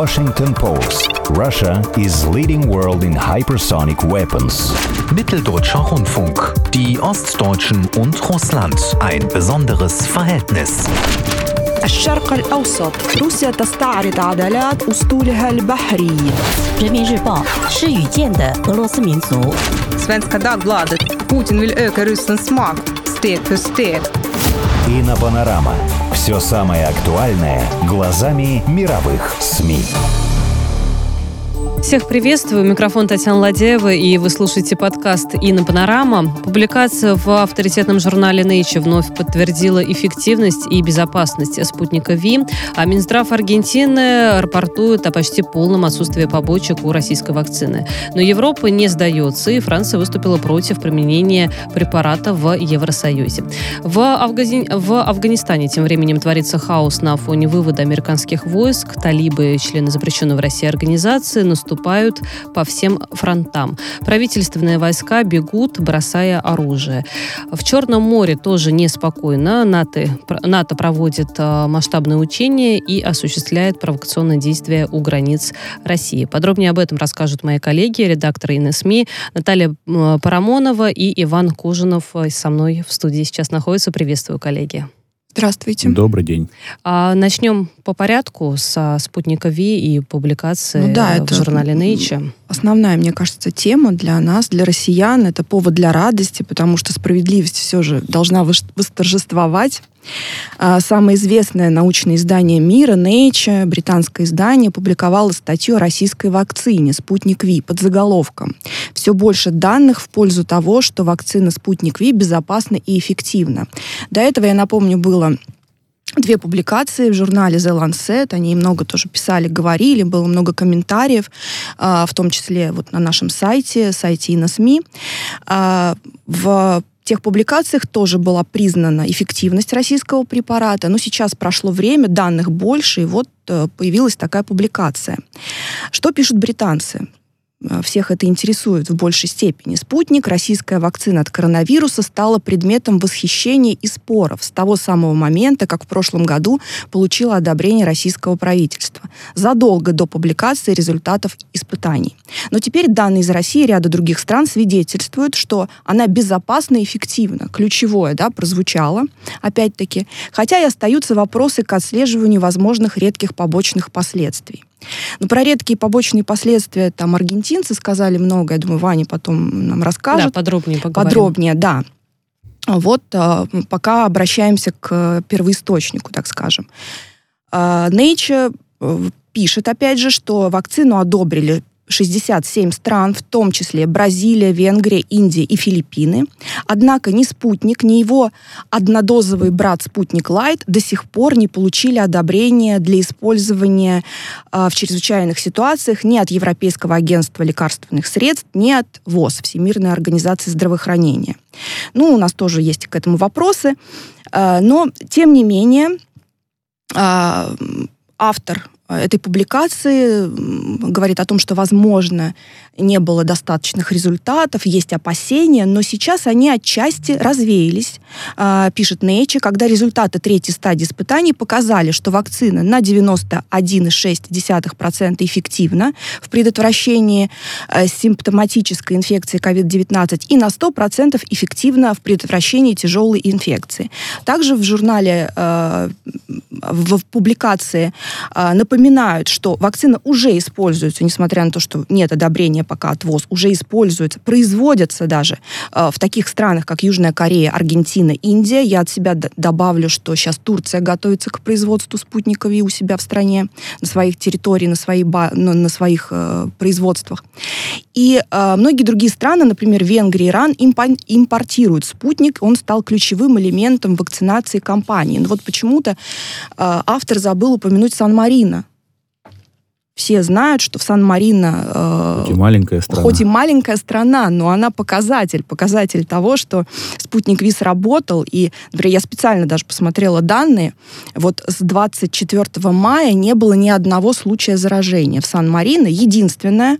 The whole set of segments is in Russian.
Washington Post. Russia is leading world in hypersonic weapons. Mitteldeutscher Rundfunk. Die Ostdeutschen und Russland. Ein besonderes Verhältnis. الشرق الأوسط روسيا تستعرض عضلات أسطولها البحري Svenska Dagbladet Putin vill öka Rysslands makt steg för steg. Все самое актуальное глазами мировых СМИ. Всех приветствую. Микрофон Татьяна Ладеева, и вы слушаете подкаст «Инна Панорама». Публикация в авторитетном журнале Nature вновь подтвердила эффективность и безопасность спутника ВИ, а Минздрав Аргентины рапортует о почти полном отсутствии побочек у российской вакцины. Но Европа не сдается, и Франция выступила против применения препарата в Евросоюзе. В, Афгази... в Афганистане тем временем творится хаос на фоне вывода американских войск. Талибы, члены запрещенной в России организации, наступают по всем фронтам. Правительственные войска бегут, бросая оружие. В Черном море тоже неспокойно. НАТО, НАТО проводит э, масштабные учения и осуществляет провокационные действия у границ России. Подробнее об этом расскажут мои коллеги, редакторы ИНСМИ Наталья э, Парамонова и Иван Кужинов э, со мной в студии сейчас находятся. Приветствую, коллеги. Здравствуйте. Добрый день. А, начнем по порядку со спутника Ви и публикации Ну да, в это журнале Nature. Основная, мне кажется, тема для нас, для россиян, это повод для радости, потому что справедливость все же должна восторжествовать. А, Самое известное научное издание мира, Nature, британское издание, публиковало статью о российской вакцине «Спутник Ви» под заголовком «Все больше данных в пользу того, что вакцина «Спутник Ви» безопасна и эффективна». До этого, я напомню, было две публикации в журнале The Lancet. Они много тоже писали, говорили, было много комментариев, а, в том числе вот на нашем сайте, сайте ИНОСМИ. А, В тех публикациях тоже была признана эффективность российского препарата, но сейчас прошло время, данных больше, и вот э, появилась такая публикация. Что пишут британцы? Э, Всех это интересует в большей степени. Спутник, российская вакцина от коронавируса, стала предметом восхищения и споров с того самого момента, как в прошлом году получила одобрение российского правительства, задолго до публикации результатов испытаний. Но теперь данные из России и ряда других стран свидетельствуют, что она безопасна и эффективна. Ключевое да, прозвучало, опять-таки, хотя и остаются вопросы к отслеживанию возможных редких побочных последствий. Ну, про редкие побочные последствия там аргентинцы сказали много. Я думаю, Ваня потом нам Да, расскажет. подробнее поговорим. Подробнее, да. Вот а, пока обращаемся к первоисточнику, так скажем. А, Nature э, пишет, опять же, что вакцину одобрили 67 стран, в том числе Бразилия, Венгрия, Индия и Филиппины. Однако ни спутник, ни его однодозовый брат спутник Лайт до сих пор не получили одобрения для использования а, в чрезвычайных ситуациях ни от Европейского агентства лекарственных средств, ни от ВОЗ, Всемирной организации здравоохранения. Ну, у нас тоже есть к этому вопросы, а, но, тем не менее, а, автор этой публикации говорит о том, что, возможно, не было достаточных результатов, есть опасения, но сейчас они отчасти развеялись, а, пишет Nature, когда результаты третьей стадии испытаний показали, что вакцина на 91,6% эффективна в предотвращении э, симптоматической инфекции COVID-19 и на 100% эффективна в предотвращении тяжелой инфекции. Также в журнале, э, в, публикации э, напоминают, что вакцина уже используется, несмотря на то, что нет одобрения пока от ВОЗ, уже используется, производится даже э, в таких странах, как Южная Корея, Аргентина, Индия. Я от себя добавлю, что сейчас Турция готовится к производству спутников и у себя в стране, на своих территориях, на, ба- на, на своих э, производствах. И э, многие другие страны, например, Венгрия, Иран, импо- импортируют спутник. Он стал ключевым элементом вакцинации компании. Но вот почему-то э, автор забыл упомянуть Сан-Марино. Все знают, что в Сан-Марино... э, Хоть и маленькая страна. Хоть и маленькая страна, но она показатель, показатель того, что спутник ВИС работал. И, например, я специально даже посмотрела данные. Вот с 24 мая не было ни одного случая заражения в Сан-Марино. Единственное,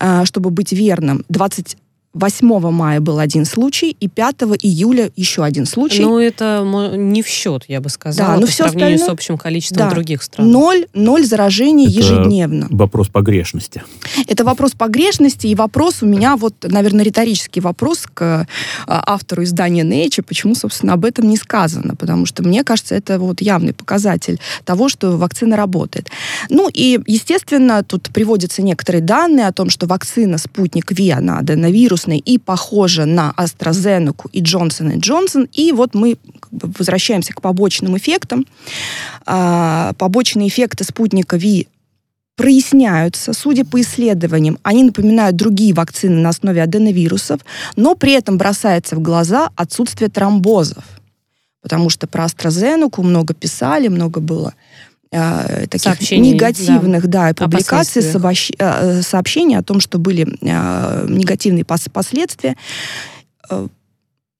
э, чтобы быть верным, 20 8 мая был один случай, и 5 июля еще один случай. Ну, это не в счет, я бы сказала, Да, но по всё сравнению с остальное- общим количеством Да. других стран. Ноль, ноль заражений Это ежедневно. Вопрос погрешности. Это вопрос погрешности, и вопрос у меня, вот, наверное, риторический вопрос к а, автору издания Nature, почему, собственно, об этом не сказано, потому что, мне кажется, это вот явный показатель того, что вакцина работает. Ну и, естественно, тут приводятся некоторые данные о том, что вакцина «Спутник Ви», она аденовирусная и похожа на AstraZeneca и Johnson Johnson, и вот мы как бы возвращаемся к побочным эффектам. А, побочные эффекты «Спутника Ви» проясняются, судя по исследованиям, они напоминают другие вакцины на основе аденовирусов, но при этом бросается в глаза отсутствие тромбозов. Потому что про AstraZeneca много писали, много было э, таких Сообщений, негативных да, публикаций, последствиях. сообщ- э, сообщений о том, что были э, негативные пос- последствия. Э,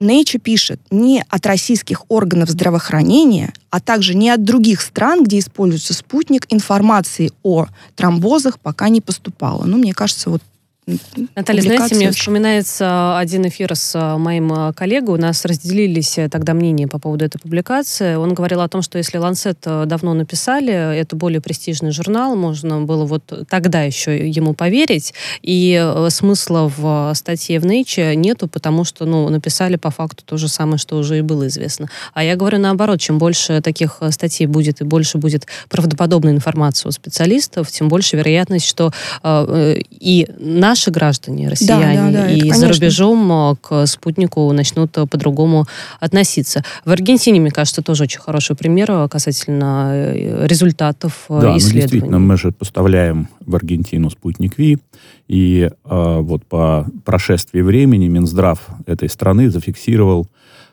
Nature пишет, не от российских органов здравоохранения, а также не от других стран, где используется спутник, информации о тромбозах пока не поступало. Ну, мне кажется, вот Наталья, знаете, публикация мне вспоминается один эфир с э, моим э, коллегой. У нас разделились э, тогда мнения по поводу этой публикации. Он говорил о том, что если э, давно написали, это более престижный журнал, можно было вот тогда еще ему поверить, и смысла в статье в Nature нету, потому что, ну, написали по факту то же самое, что уже и было известно. А я говорю наоборот, чем больше таких статей будет и больше будет правдоподобной информации у специалистов, тем больше вероятность, что э, и наши граждане, россияне, да, и это за рубежом э, к спутнику начнут э, по-другому относиться. В Аргентине, мне кажется, тоже очень хороший пример э, касательно результатов Да, ну исследований. действительно, мы же поставляем в Аргентину спутник Ви, и э, вот по прошествии времени Минздрав этой страны зафиксировал,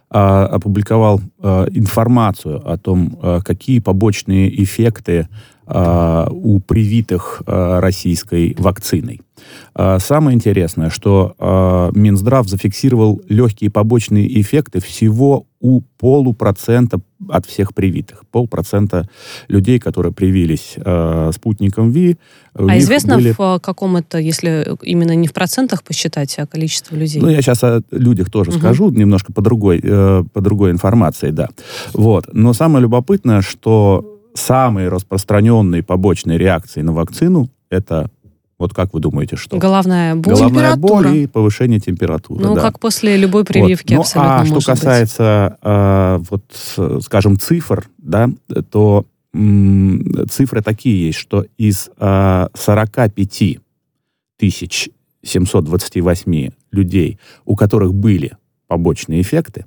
опубликовал э, информацию о том, э, какие побочные эффекты э, у привитых э, российской вакциной. Э, Самое интересное, что э, Минздрав зафиксировал легкие побочные эффекты всего у полупроцента от всех привитых. Полпроцента людей, которые привились э, спутником ВИ, А известно, были- в каком это, если именно не в процентах посчитать, а количество людей? Ну, я сейчас о людях тоже Мгм. скажу, немножко по другой, э, по другой информации, да. Вот. Но самое любопытное, что самые распространенные побочные реакции на вакцину это, вот как вы думаете, что? Головная боль. Головная боль и повышение температуры. Ну, да. как после любой прививки Вот. Ну, абсолютно а что касается, э, вот, э, скажем, цифр, да, то м, цифры такие есть, что из э, 45 тысяч 728 людей, у которых были побочные эффекты,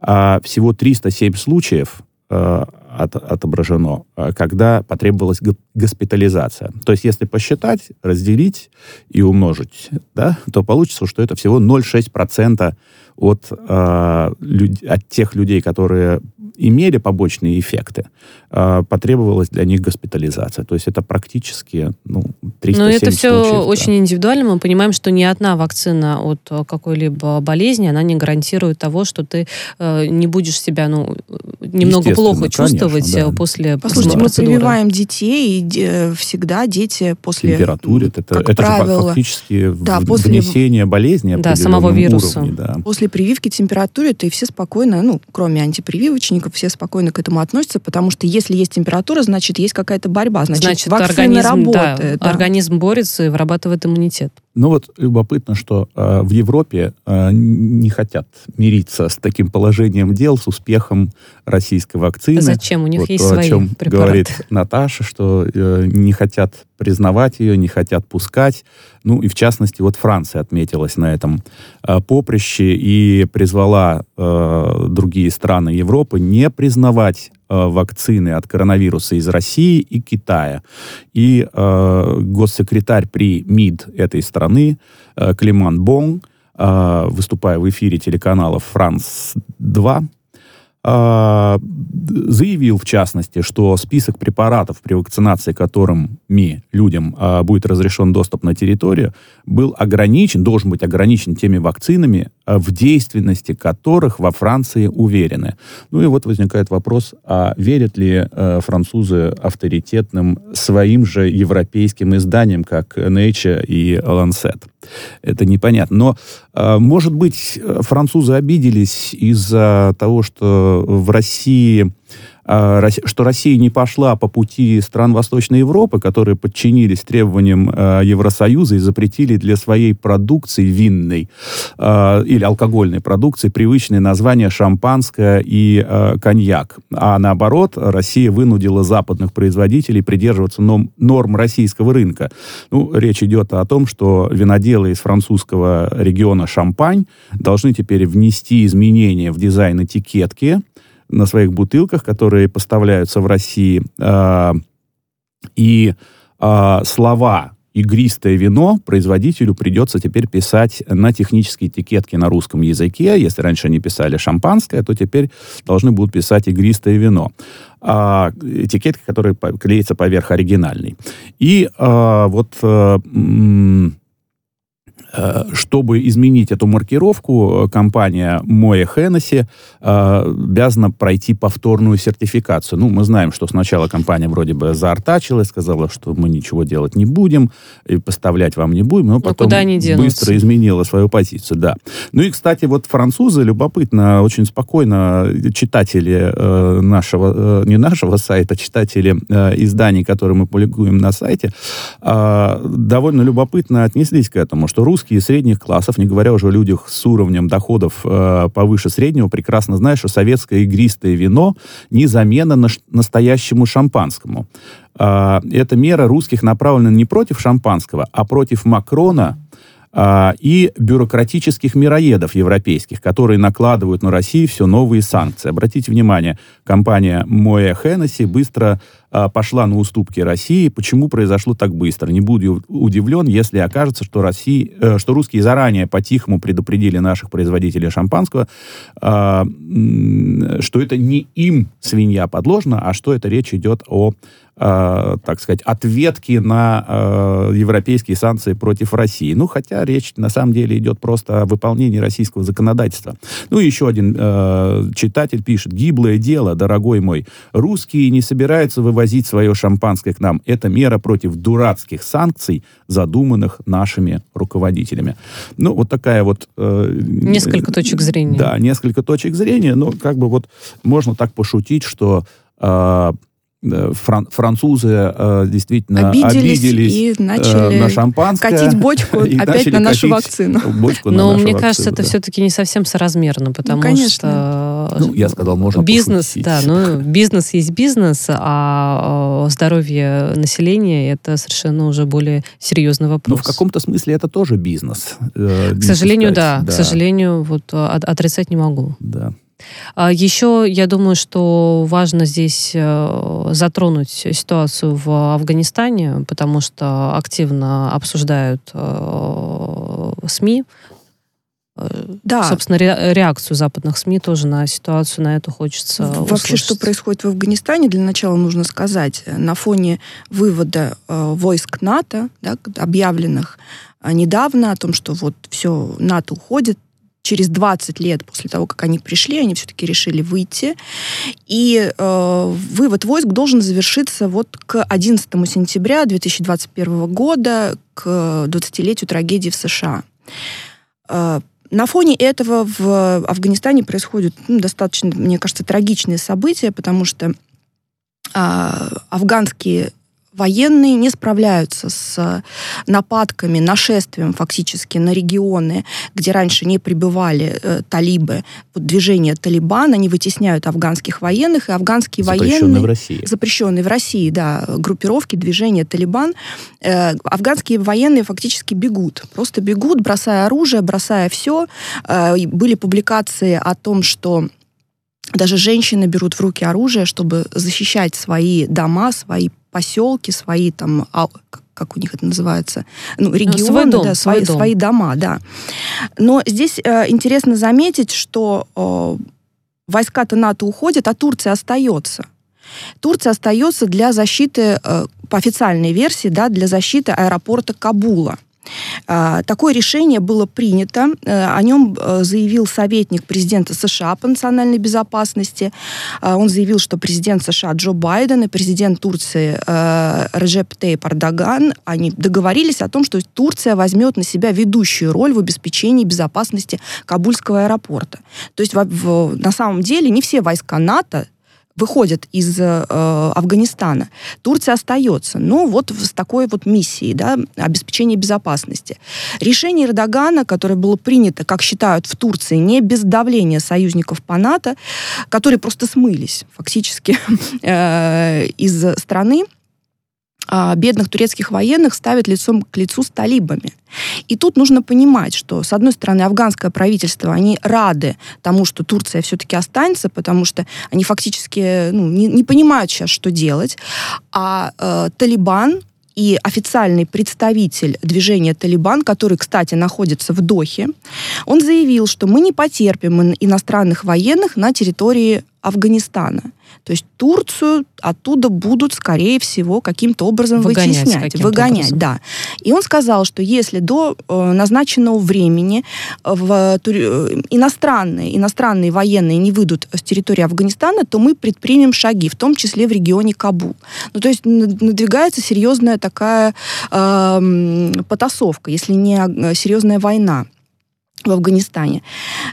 а всего 307 случаев э, от- отображено, э, когда потребовалась госпитализация. То есть, если посчитать, разделить и умножить, да, то получится, что это всего 0,6% от, э, люд- от тех людей, которые имели побочные эффекты, э, потребовалась для них госпитализация. То есть это практически ну, 307 Но это все случаев, да. очень индивидуально. Мы понимаем, что ни одна вакцина от э, какой-либо болезни, она не гарантирует того, что ты э, не будешь себя ну, э, немного плохо конечно, чувствовать да. э, после Послушайте, мы процедуры. прививаем детей, и де- всегда дети после... температуре. Это, как это же правило, фактически да, после- внесение болезни Да, самого вируса. уровне, да. После прививки температуре, то и все спокойно, ну, кроме антипрививочников, все спокойно к этому относятся, потому что если есть температура, значит, есть какая-то борьба, значит, Значит, вакцина организм, да, работает. да. организм борется и вырабатывает иммунитет. Ну вот любопытно, что э, в Европе э, не хотят мириться с таким положением дел, с успехом российской вакцины. Зачем? У них Вот есть то, о свои чем препараты. говорит Наташа, что э, не хотят признавать ее, не хотят пускать. Ну и в частности, вот Франция отметилась на этом э, поприще и призвала э, другие страны Европы не признавать вакцины от коронавируса из России и Китая. И э, госсекретарь при МИД этой страны э, Климан Бон, э, выступая в эфире телеканала «Франс-2», а, заявил, в частности, что список препаратов, при вакцинации которыми людям а, будет разрешен доступ на территорию, был ограничен, должен быть ограничен теми вакцинами, э, в действенности которых во Франции уверены. Ну и вот возникает вопрос, а верят ли э, французы авторитетным своим же европейским изданиям, как Nature и Lancet? Это непонятно. Но, э, может быть, французы обиделись из-за того, что в России что Россия не пошла по пути стран Восточной Европы, которые подчинились требованиям а, Евросоюза и запретили для своей продукции винной а, или алкогольной продукции привычные названия шампанское и коньяк. А наоборот, Россия вынудила западных производителей придерживаться норм российского рынка. Ну, речь идет о том, что виноделы из французского региона Шампань должны теперь внести изменения в дизайн этикетки, на своих бутылках, которые поставляются в России. Э, и э, слова игристое вино производителю придется теперь писать на технической этикетке на русском языке. Если раньше они писали шампанское, то теперь должны будут писать игристое вино. А, этикетка, которая клеится поверх оригинальной. И а, вот а, чтобы изменить эту маркировку, компания Moe Hennessy э, обязана пройти повторную сертификацию. Ну, мы знаем, что сначала компания вроде бы заортачилась, сказала, что мы ничего делать не будем, и поставлять вам не будем, но ну, потом быстро изменила свою позицию, да. Ну и, кстати, вот французы, любопытно, очень спокойно читатели э, нашего, не нашего сайта, читатели изданий, которые мы публикуем на сайте, довольно любопытно отнеслись к этому, что русские русские средних классов, не говоря уже о людях с уровнем доходов э, повыше среднего, прекрасно знают, что советское игристое вино не замена на настоящему шампанскому. Э, эта мера русских направлена не против шампанского, а против Макрона, а, и бюрократических мироедов европейских, которые накладывают на Россию все новые санкции. Обратите внимание, компания Моя Хеннесси быстро пошла на уступки России. Почему произошло так быстро? Не буду удивлен, если окажется, что, Россия, э, что русские заранее по-тихому предупредили наших производителей шампанского, э, что это не им свинья подложена, а что это речь идет о э, так сказать, ответки на э, европейские санкции против России. Ну, хотя речь на самом деле идет просто о выполнении российского законодательства. Ну, еще один э, читатель пишет, гиблое дело, дорогой мой, русские не собираются вывозить свое шампанское к нам. Это мера против дурацких санкций, задуманных нашими руководителями. Ну, вот такая вот... Э, несколько точек зрения. Да, несколько точек зрения, но как бы вот можно так пошутить, что э, фран французы э, действительно обиделись, обиделись и э, начали на шампанское. катить бочку опять на нашу вакцину. Бочку Но мне вакцину, кажется, да. это все-таки не совсем соразмерно, потому ну, что ну, я сказал, можно бизнес, пошутить. да, ну бизнес есть бизнес, а здоровье населения это совершенно уже более серьезный вопрос. Ну в каком-то смысле это тоже бизнес. Э, к сожалению, да, да, к сожалению, вот отрицать не могу. Да. А Еще я думаю, что важно здесь э, затронуть ситуацию в Афганистане, потому что активно обсуждают э, СМИ э, да. Собственно, реакцию западных СМИ тоже на ситуацию, на это хочется Вообще, услышать. что происходит в Афганистане, для начала нужно сказать, на фоне вывода войск НАТО, да, объявленных недавно о том, что вот все, НАТО уходит, через 20 лет после того, как они пришли, они все-таки решили выйти. И э, вывод войск должен завершиться вот к 11 сентября 2021 года, к 20-летию трагедии в США. Э, на фоне этого в Афганистане происходят ну, достаточно, мне кажется, трагичные события, потому что э, афганские военные не справляются с нападками, нашествием фактически на регионы, где раньше не пребывали э, талибы, вот движение Талибан, они вытесняют афганских военных, и афганские запрещенные военные... в России. Запрещенные в России, да, группировки, движения Талибан. Э, афганские военные фактически бегут, просто бегут, бросая оружие, бросая все. Э, были публикации о том, что даже женщины берут в руки оружие, чтобы защищать свои дома, свои поселки, свои там, а, как у них это называется, ну, регионы, свой дом, да, свои, дом. свои дома, да. Но здесь э, интересно заметить, что э, войска-то НАТО уходят, а Турция остается. Турция остается для защиты, э, по официальной версии, да, для защиты аэропорта Кабула. А, Такое решение было принято. Э, О нем э, заявил советник президента США по национальной безопасности. А, Он заявил, что президент США Джо Байден и президент Турции э, Реджеп Тейп Эрдоган, они договорились о том, что Турция возьмет на себя ведущую роль в обеспечении безопасности Кабульского аэропорта. То есть на самом деле не все войска НАТО выходят из э, Афганистана. Турция остается, но вот с такой вот миссией, да, обеспечения безопасности. Решение Эрдогана, которое было принято, как считают в Турции, не без давления союзников по НАТО, которые просто смылись фактически э, из страны, бедных турецких военных ставят лицом к лицу с талибами. И тут нужно понимать, что, с одной стороны, афганское правительство, они рады тому, что Турция все-таки останется, потому что они фактически ну, не, не понимают сейчас, что делать. А э, Талибан и официальный представитель движения «Талибан», который, кстати, находится в Дохе, он заявил, что мы не потерпим ин- иностранных военных на территории Афганистана. То есть Турцию оттуда будут, скорее всего, каким-то образом Выгонять вытеснять, выгонять, образом. да. И он сказал, что если до э, назначенного времени в, тур- э, иностранные, иностранные военные не выйдут с территории Афганистана, то мы предпримем шаги, в том числе в регионе Кабул. Ну, то есть над- надвигается серьезная такая э, потасовка, если не э, серьезная война в Афганистане.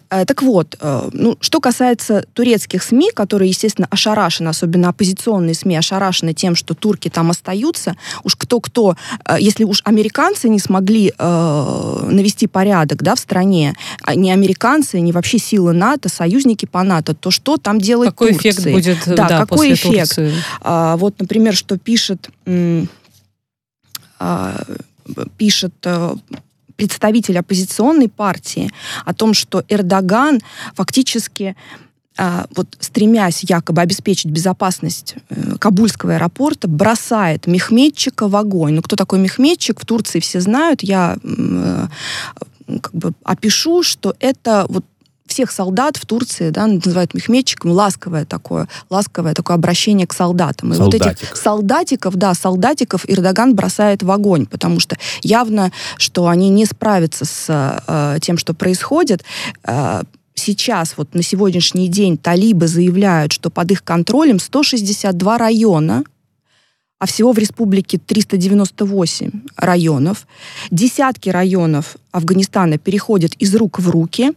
Э, Так вот, э, ну, что касается турецких СМИ, которые, естественно, ошарашены, особенно оппозиционные СМИ, ошарашены тем, что турки там остаются, уж кто-кто, э, если уж американцы не смогли э, навести порядок да, в стране, а не американцы, не вообще силы НАТО, союзники по НАТО, то что там делает Какой Турция? эффект будет Да, да, какой после эффект? Турции? А, вот, например, что пишет, м, а, пишет представитель оппозиционной партии о том, что Эрдоган фактически а, вот стремясь якобы обеспечить безопасность э, Кабульского аэропорта, бросает мехметчика в огонь. Ну, кто такой мехметчик, в Турции все знают. Я э, как бы опишу, что это вот всех солдат в Турции да, называют мехметчиком, ласковое такое, ласковое такое обращение к солдатам. И вот этих Солдатик. солдатиков, да, солдатиков Эрдоган бросает в огонь, потому что явно, что они не справятся с э, тем, что происходит. Э, Сейчас, вот на сегодняшний день, талибы заявляют, что под их контролем 162 района, а всего в республике 398 районов. Десятки районов Афганистана переходят из рук в руки.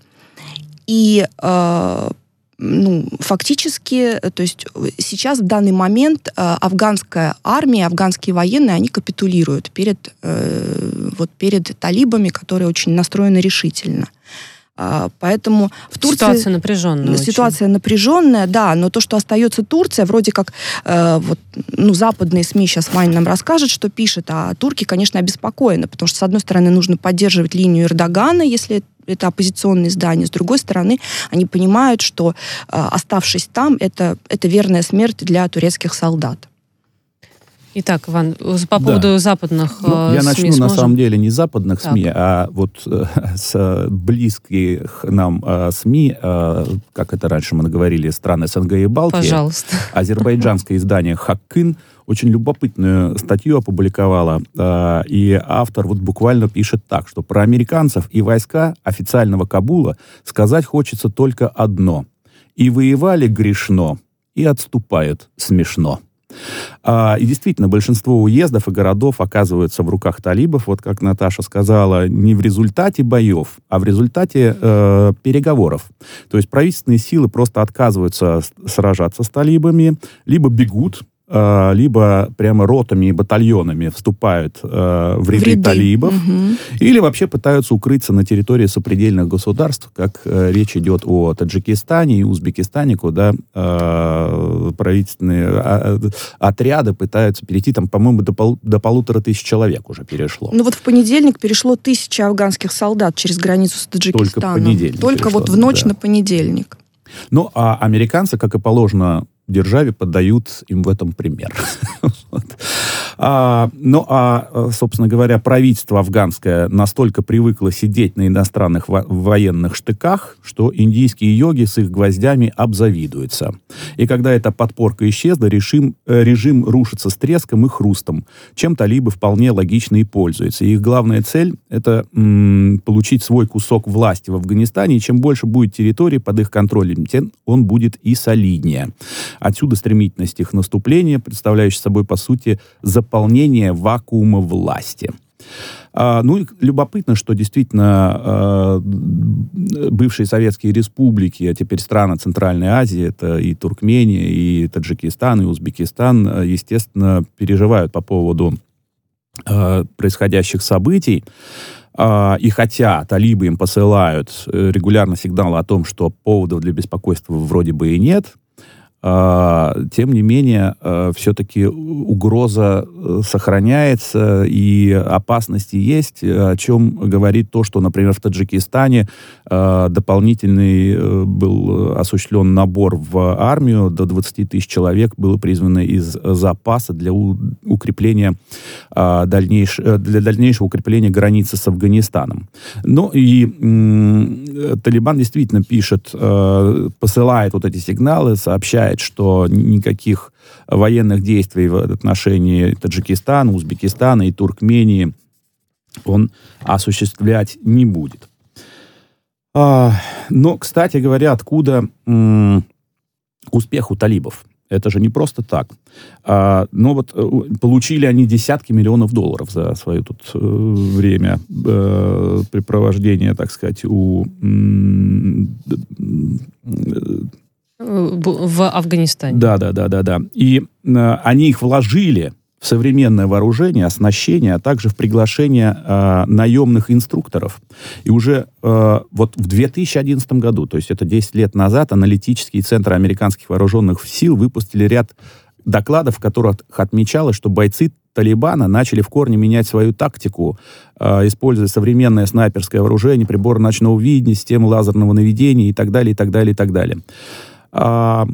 И э, ну, фактически, то есть сейчас в данный момент э, афганская армия, афганские военные, они капитулируют перед, э, вот перед талибами, которые очень настроены решительно. А, Поэтому в Турции... Ситуация напряженная. очень. Ситуация напряженная, да, но то, что остается Турция, вроде как э, вот, ну, западные СМИ сейчас Ваня нам расскажет, что пишет, а турки, конечно, обеспокоены, потому что, с одной стороны, нужно поддерживать линию Эрдогана, если это оппозиционные издания, с другой стороны, они понимают, что, э, оставшись там, это, это верная смерть для турецких солдат. Итак, Иван, по Да. поводу западных Ну, э, я СМИ начну на сможем? самом деле не западных Так. СМИ, а вот э, с э, близких нам э, СМИ, э, как это раньше мы говорили, страны СНГ и Балтии. Пожалуйста. Азербайджанское издание «Хаккын» очень любопытную статью опубликовала, э, и автор вот буквально пишет так, что про американцев и войска официального Кабула сказать хочется только одно. И воевали грешно, и отступают смешно. А, и действительно, большинство уездов и городов оказываются в руках талибов, вот как Наташа сказала, не в результате боев, а в результате э, переговоров. То есть правительственные силы просто отказываются сражаться с талибами, либо бегут, либо прямо ротами и батальонами вступают э, в ряды, ряды. талибов, Мгм. или вообще пытаются укрыться на территории сопредельных государств, как э, речь идет о Таджикистане и Узбекистане, куда э, правительственные а, а, отряды пытаются перейти, там, по-моему, до, пол- до полутора тысяч человек уже перешло. Ну вот в понедельник перешло тысяча афганских солдат через границу с Таджикистаном. понедельник Только перешло, вот в ночь да. на понедельник. Ну, а американцы, как и положено державе, поддают им в этом пример. А, ну, а, собственно говоря, правительство афганское настолько привыкло сидеть на иностранных во- военных штыках, что индийские йоги с их гвоздями обзавидуются. И когда эта подпорка исчезла, режим, э, режим рушится с треском и хрустом, чем талибы вполне логично и пользуются. Их главная цель — это м, получить свой кусок власти в Афганистане, и чем больше будет территории под их контролем, тем он будет и солиднее. Отсюда стремительность их наступления, представляющая собой, по сути, заполнение вакуума власти. А, ну и любопытно, что действительно а, бывшие советские республики, а теперь страны Центральной Азии, это и Туркмения, и Таджикистан, и Узбекистан, а, естественно, переживают по поводу происходящих событий. И хотя талибы им посылают э, регулярно сигналы о том, что поводов для беспокойства вроде бы и нет, тем не менее, все-таки угроза э, сохраняется и опасности есть, о чем говорит то, что, например, в Таджикистане э, дополнительный э, был осуществлен набор в армию, до 20 тысяч человек было призвано из запаса для укрепления а, дальнейш- э, для дальнейшего укрепления границы с Афганистаном. Ну и Талибан действительно пишет, посылает вот эти сигналы, сообщает, что никаких военных действий в отношении Таджикистана, Узбекистана и Туркмении он осуществлять не будет. А, но, кстати говоря, откуда успех у талибов? Это же не просто так. А, но вот э, получили они десятки миллионов долларов за свое тут э, время э, препровождения, так сказать, у э, В Афганистане. да, да, да, да, да. И э, они их вложили в современное вооружение, оснащение, а также в приглашение э, наемных инструкторов. И уже э, вот в 2011 году, то есть это 10 лет назад, аналитический центр американских вооруженных сил выпустили ряд докладов, в которых отмечалось, что бойцы Талибана начали в корне менять свою тактику, э, используя современное снайперское вооружение, приборы ночного видения, системы лазерного наведения и так далее, и так далее, и так далее. А,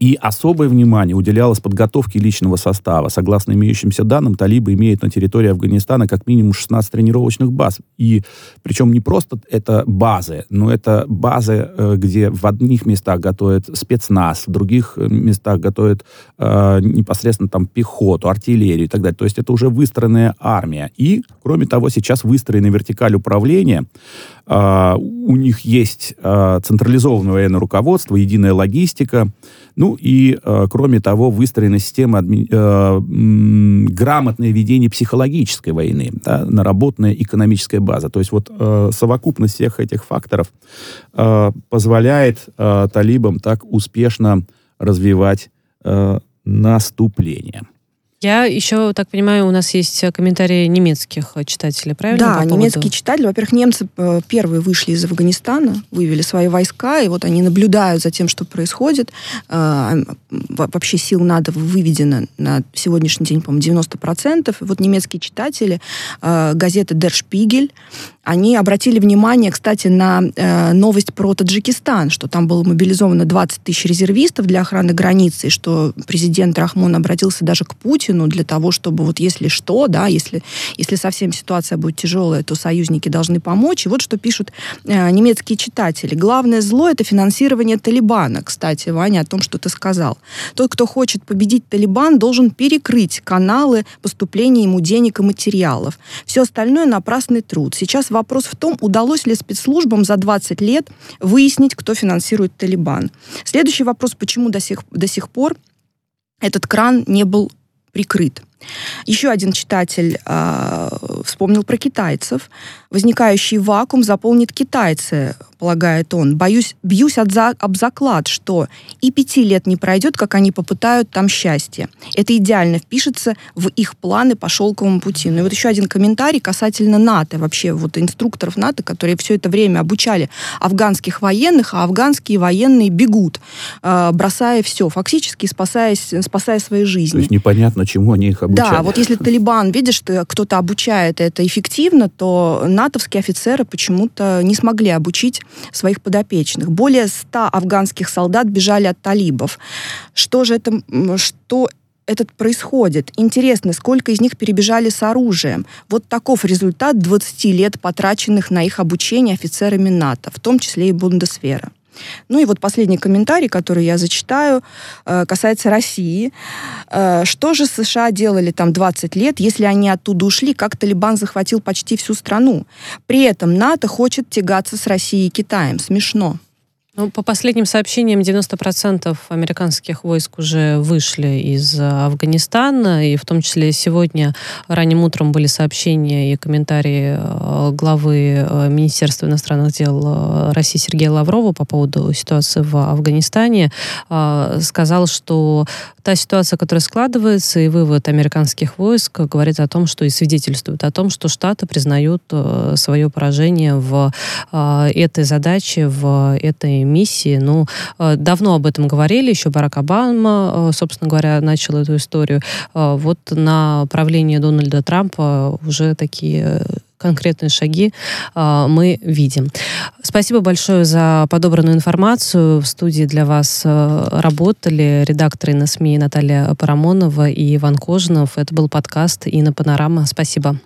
и особое внимание уделялось подготовке личного состава. Согласно имеющимся данным, талибы имеют на территории Афганистана как минимум 16 тренировочных баз. И причем не просто это базы, но это базы, э, где в одних местах готовят спецназ, в других э, местах готовят э, непосредственно там пехоту, артиллерию и так далее. То есть это уже выстроенная армия. И, кроме того, сейчас выстроена вертикаль управления. А, у них есть а, централизованное военное руководство, единая логистика. Ну и, а, кроме того, выстроена система адми- м, грамотное ведение психологической войны, да, наработанная экономическая база. То есть вот а, совокупность всех этих факторов а, позволяет а, талибам так успешно развивать а, наступление. Я еще так понимаю, у нас есть комментарии немецких читателей, правильно? Да, по поводу- немецкие читатели, во-первых, немцы э, первые вышли из Афганистана, вывели свои войска, и вот они наблюдают за тем, что происходит. Э, во- Вообще сил надо выведено на сегодняшний день, по-моему, 90%. И вот немецкие читатели э, газеты Der Spiegel, они обратили внимание, кстати, на э, новость про Таджикистан, что там было мобилизовано 20 тысяч резервистов для охраны границы, и что президент Рахмон обратился даже к Путину для того, чтобы вот если что, да, если, если совсем ситуация будет тяжелая, то союзники должны помочь. И вот что пишут э, немецкие читатели. Главное зло — это финансирование Талибана. Кстати, Ваня, о том, что ты сказал. Тот, кто хочет победить Талибан, должен перекрыть каналы поступления ему денег и материалов. Все остальное — напрасный труд. Сейчас вопрос в том, удалось ли спецслужбам за 20 лет выяснить, кто финансирует Талибан. Следующий вопрос, почему до сих, до сих пор этот кран не был прикрыт. Еще один читатель э, вспомнил про китайцев. Возникающий вакуум заполнит китайцы, полагает он. Боюсь, бьюсь от за, об заклад, что и пяти лет не пройдет, как они попытают там счастье. Это идеально впишется в их планы по шелковому пути. Ну и вот еще один комментарий касательно НАТО, вообще вот инструкторов НАТО, которые все это время обучали афганских военных, а афганские военные бегут, э, бросая все, фактически спасаясь, спасая свои жизни. То есть непонятно, чему они их обучали. Да, вот если Талибан, видишь, кто-то обучает это эффективно, то натовские офицеры почему-то не смогли обучить своих подопечных. Более ста афганских солдат бежали от талибов. Что же это, что этот происходит. Интересно, сколько из них перебежали с оружием. Вот таков результат 20 лет, потраченных на их обучение офицерами НАТО, в том числе и Бундесвера. Ну и вот последний комментарий, который я зачитаю, э, касается России. Э, что же США делали там 20 лет, если они оттуда ушли, как Талибан захватил почти всю страну? При этом НАТО хочет тягаться с Россией и Китаем. Смешно. Ну, по последним сообщениям, 90% американских войск уже вышли из Афганистана, и в том числе сегодня ранним утром были сообщения и комментарии э, главы э, Министерства иностранных дел э, России Сергея Лаврова по поводу ситуации в Афганистане. Сказал, что та ситуация, которая складывается, и вывод американских войск говорит о том, что и свидетельствует о том, что Штаты признают свое поражение в этой задаче, в этой миссии. Ну, э, давно об этом говорили, еще Барак Обама, э, собственно говоря, начал эту историю. Э, вот на правление Дональда Трампа уже такие конкретные шаги мы видим. Спасибо большое за подобранную информацию. В студии для вас работали редакторы на СМИ Наталья Парамонова и Иван Кожинов. Это был подкаст «Инна Панорама». Спасибо.